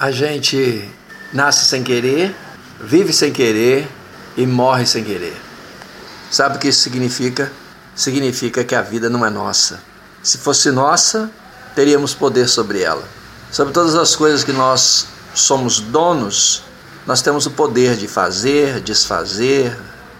A gente nasce sem querer, vive sem querer e morre sem querer. Sabe o que isso significa? Significa que a vida não é nossa. Se fosse nossa, teríamos poder sobre ela. Sobre todas as coisas que nós somos donos, nós temos o poder de fazer, desfazer,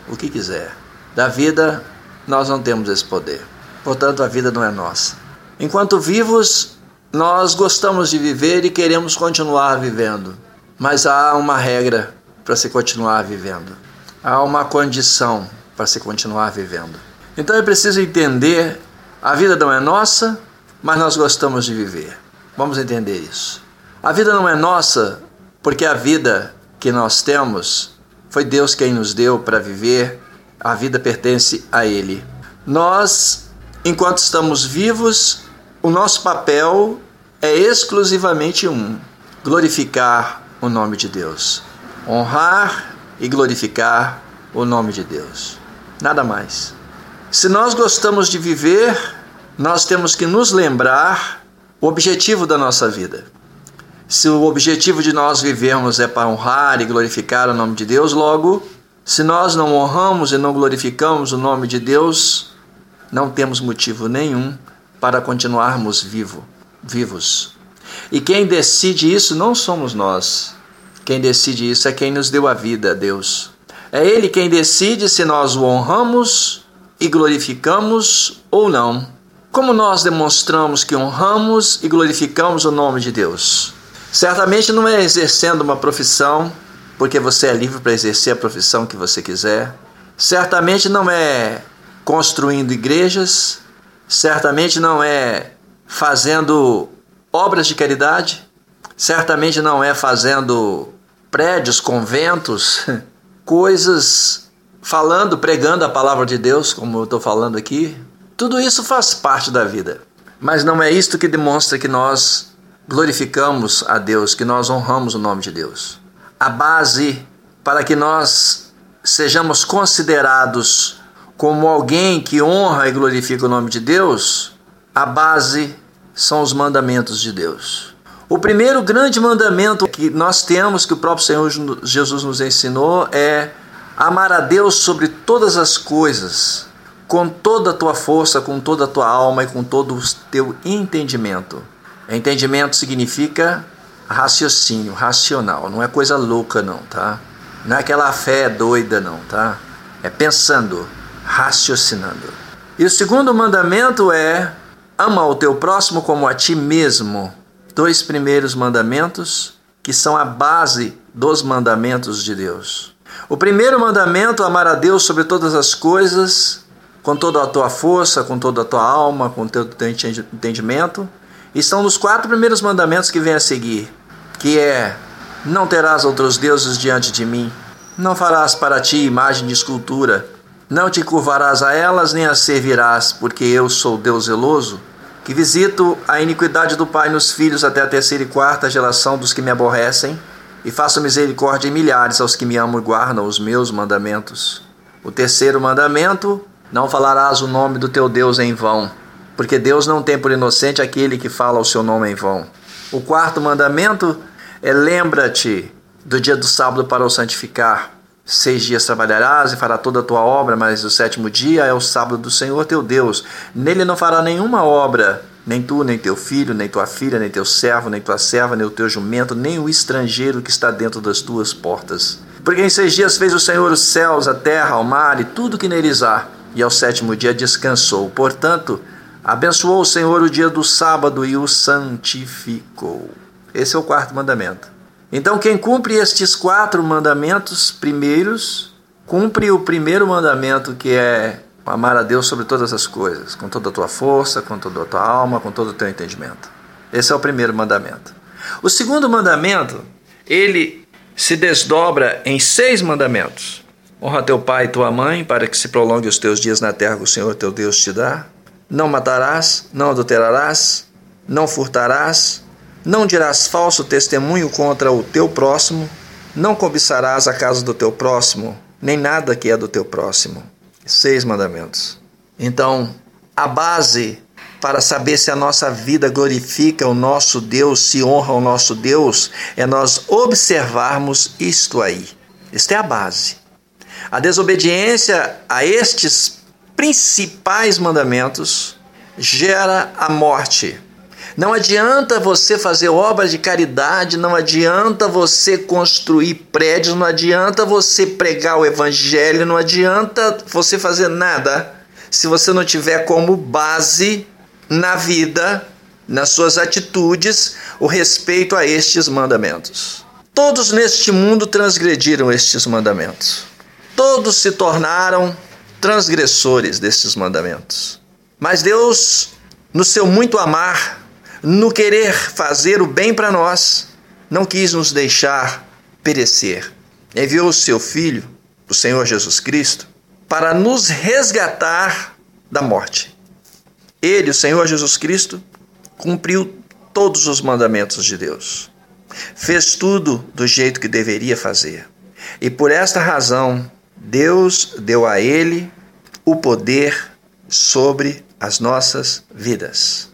o que quiser. Da vida, nós não temos esse poder. Portanto, a vida não é nossa. Enquanto vivos, nós gostamos de viver e queremos continuar vivendo. Mas há uma regra para se continuar vivendo. Há uma condição para se continuar vivendo. Então é preciso entender: a vida não é nossa, mas nós gostamos de viver. Vamos entender isso. A vida não é nossa porque a vida que nós temos foi Deus quem nos deu para viver, a vida pertence a Ele. Nós, enquanto estamos vivos, o nosso papel é exclusivamente um: glorificar o nome de Deus, honrar e glorificar o nome de Deus. Nada mais. Se nós gostamos de viver, nós temos que nos lembrar o objetivo da nossa vida. Se o objetivo de nós vivermos é para honrar e glorificar o nome de Deus, logo, se nós não honramos e não glorificamos o nome de Deus, não temos motivo nenhum para continuarmos vivo, vivos. E quem decide isso não somos nós. Quem decide isso é quem nos deu a vida, Deus. É Ele quem decide se nós o honramos e glorificamos ou não. Como nós demonstramos que honramos e glorificamos o nome de Deus? Certamente não é exercendo uma profissão, porque você é livre para exercer a profissão que você quiser. Certamente não é construindo igrejas. Certamente não é fazendo obras de caridade. Certamente não é fazendo prédios, conventos, coisas, falando, pregando a palavra de Deus, como eu estou falando aqui. Tudo isso faz parte da vida. Mas não é isto que demonstra que nós glorificamos a Deus, que nós honramos o nome de Deus. A base para que nós sejamos considerados como alguém que honra e glorifica o nome de Deus, a base são os mandamentos de Deus. O primeiro grande mandamento que nós temos, que o próprio Senhor Jesus nos ensinou, é amar a Deus sobre todas as coisas, com toda a tua força, com toda a tua alma e com todo o teu entendimento. Entendimento significa raciocínio, racional, não é coisa louca não, tá? Não é aquela fé doida não, tá? É pensando, raciocinando. E o segundo mandamento é ama o teu próximo como a ti mesmo. Dois primeiros mandamentos que são a base dos mandamentos de Deus. O primeiro mandamento, amar a Deus sobre todas as coisas, com toda a tua força, com toda a tua alma, com todo o teu entendimento estão nos quatro primeiros mandamentos que vem a seguir, que é: não terás outros deuses diante de mim, não farás para ti imagem de escultura, não te curvarás a elas nem as servirás, porque eu sou Deus zeloso, que visito a iniquidade do pai nos filhos até a terceira e quarta geração dos que me aborrecem, e faço misericórdia em milhares aos que me amam e guardam os meus mandamentos. O terceiro mandamento: não falarás o nome do teu Deus em vão porque Deus não tem por inocente aquele que fala o seu nome em vão. O quarto mandamento é: lembra-te do dia do sábado para o santificar. Seis dias trabalharás e fará toda a tua obra, mas o sétimo dia é o sábado do Senhor teu Deus. Nele não fará nenhuma obra, nem tu, nem teu filho, nem tua filha, nem teu servo, nem tua serva, nem o teu jumento, nem o estrangeiro que está dentro das tuas portas. Porque em seis dias fez o Senhor os céus, a terra, o mar e tudo que neles há, e ao sétimo dia descansou. Portanto, Abençoou o Senhor o dia do sábado e o santificou. Esse é o quarto mandamento. Então, quem cumpre estes quatro mandamentos primeiros, cumpre o primeiro mandamento que é amar a Deus sobre todas as coisas, com toda a tua força, com toda a tua alma, com todo o teu entendimento. Esse é o primeiro mandamento. O segundo mandamento, ele se desdobra em seis mandamentos. Honra teu pai e tua mãe, para que se prolongue os teus dias na terra que o Senhor teu Deus te dá. Não matarás, não adulterarás, não furtarás, não dirás falso testemunho contra o teu próximo, não cobiçarás a casa do teu próximo, nem nada que é do teu próximo. Seis mandamentos. Então, a base para saber se a nossa vida glorifica o nosso Deus, se honra o nosso Deus, é nós observarmos isto aí. Esta é a base. A desobediência a estes principais mandamentos gera a morte. Não adianta você fazer obras de caridade, não adianta você construir prédios, não adianta você pregar o evangelho, não adianta você fazer nada se você não tiver como base na vida, nas suas atitudes, o respeito a estes mandamentos. Todos neste mundo transgrediram estes mandamentos. Todos se tornaram transgressores destes mandamentos. Mas Deus, no seu muito amar, no querer fazer o bem para nós, não quis nos deixar perecer. Enviou o seu Filho, o Senhor Jesus Cristo, para nos resgatar da morte. Ele, o Senhor Jesus Cristo, cumpriu todos os mandamentos de Deus. Fez tudo do jeito que deveria fazer. E por esta razão, Deus deu a ele o poder sobre as nossas vidas.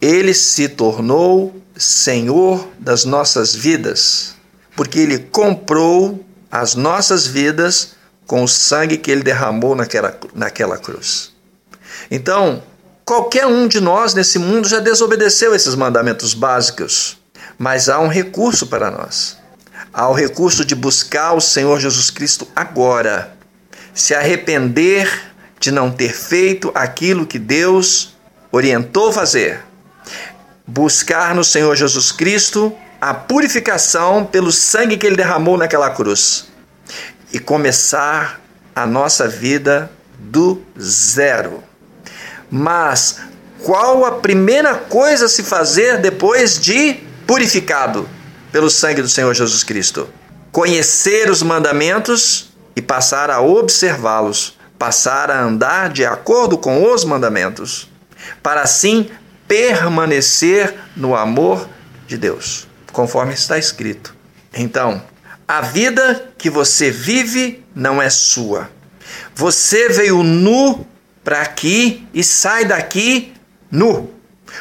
Ele se tornou Senhor das nossas vidas, porque ele comprou as nossas vidas com o sangue que ele derramou naquela, naquela cruz. Então, Qualquer um de nós nesse mundo já desobedeceu esses mandamentos básicos, mas há um recurso para nós. Há o recurso de buscar o Senhor Jesus Cristo agora, se arrepender de não ter feito aquilo que Deus orientou fazer. Buscar no Senhor Jesus Cristo a purificação pelo sangue que ele derramou naquela cruz e começar a nossa vida do zero. Mas qual a primeira coisa a se fazer depois de purificado pelo sangue do Senhor Jesus Cristo? Conhecer os mandamentos e passar a observá-los, passar a andar de acordo com os mandamentos, para assim permanecer no amor de Deus, conforme está escrito. Então, a vida que você vive não é sua. Você veio nu para aqui e sai daqui nu.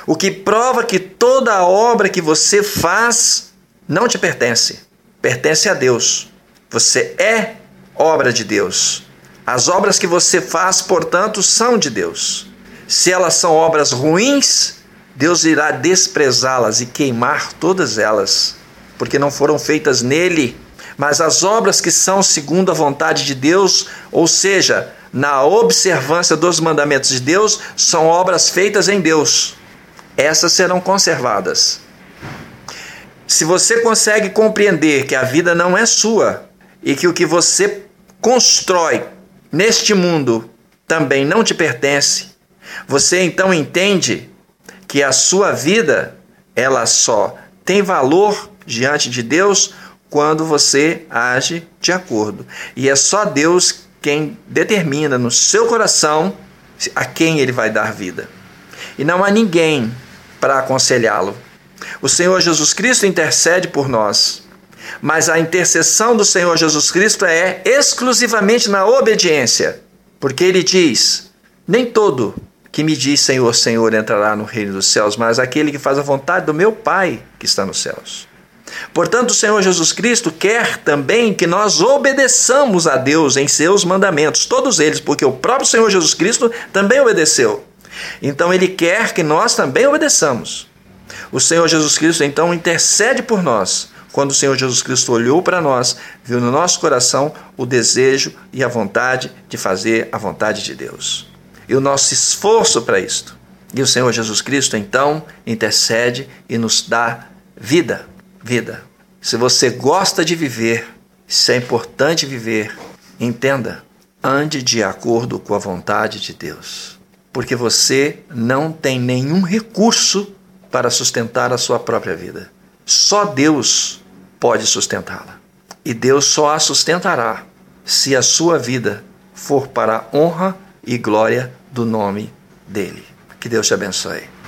O que prova que toda a obra que você faz não te pertence, pertence a Deus. Você é obra de Deus. As obras que você faz, portanto, são de Deus. Se elas são obras ruins, Deus irá desprezá-las e queimar todas elas, porque não foram feitas nele. Mas as obras que são segundo a vontade de Deus, ou seja, na observância dos mandamentos de Deus são obras feitas em Deus. Essas serão conservadas. Se você consegue compreender que a vida não é sua e que o que você constrói neste mundo também não te pertence, você então entende que a sua vida ela só tem valor diante de Deus quando você age de acordo. E é só Deus quem determina no seu coração a quem ele vai dar vida. E não há ninguém para aconselhá-lo. O Senhor Jesus Cristo intercede por nós, mas a intercessão do Senhor Jesus Cristo é exclusivamente na obediência, porque ele diz: Nem todo que me diz Senhor, Senhor entrará no reino dos céus, mas aquele que faz a vontade do meu Pai que está nos céus. Portanto, o Senhor Jesus Cristo quer também que nós obedeçamos a Deus em seus mandamentos, todos eles, porque o próprio Senhor Jesus Cristo também obedeceu. Então, ele quer que nós também obedeçamos. O Senhor Jesus Cristo então intercede por nós. Quando o Senhor Jesus Cristo olhou para nós, viu no nosso coração o desejo e a vontade de fazer a vontade de Deus. E o nosso esforço para isto. E o Senhor Jesus Cristo então intercede e nos dá vida vida. Se você gosta de viver, se é importante viver, entenda, ande de acordo com a vontade de Deus. Porque você não tem nenhum recurso para sustentar a sua própria vida. Só Deus pode sustentá-la. E Deus só a sustentará se a sua vida for para a honra e glória do nome dele. Que Deus te abençoe.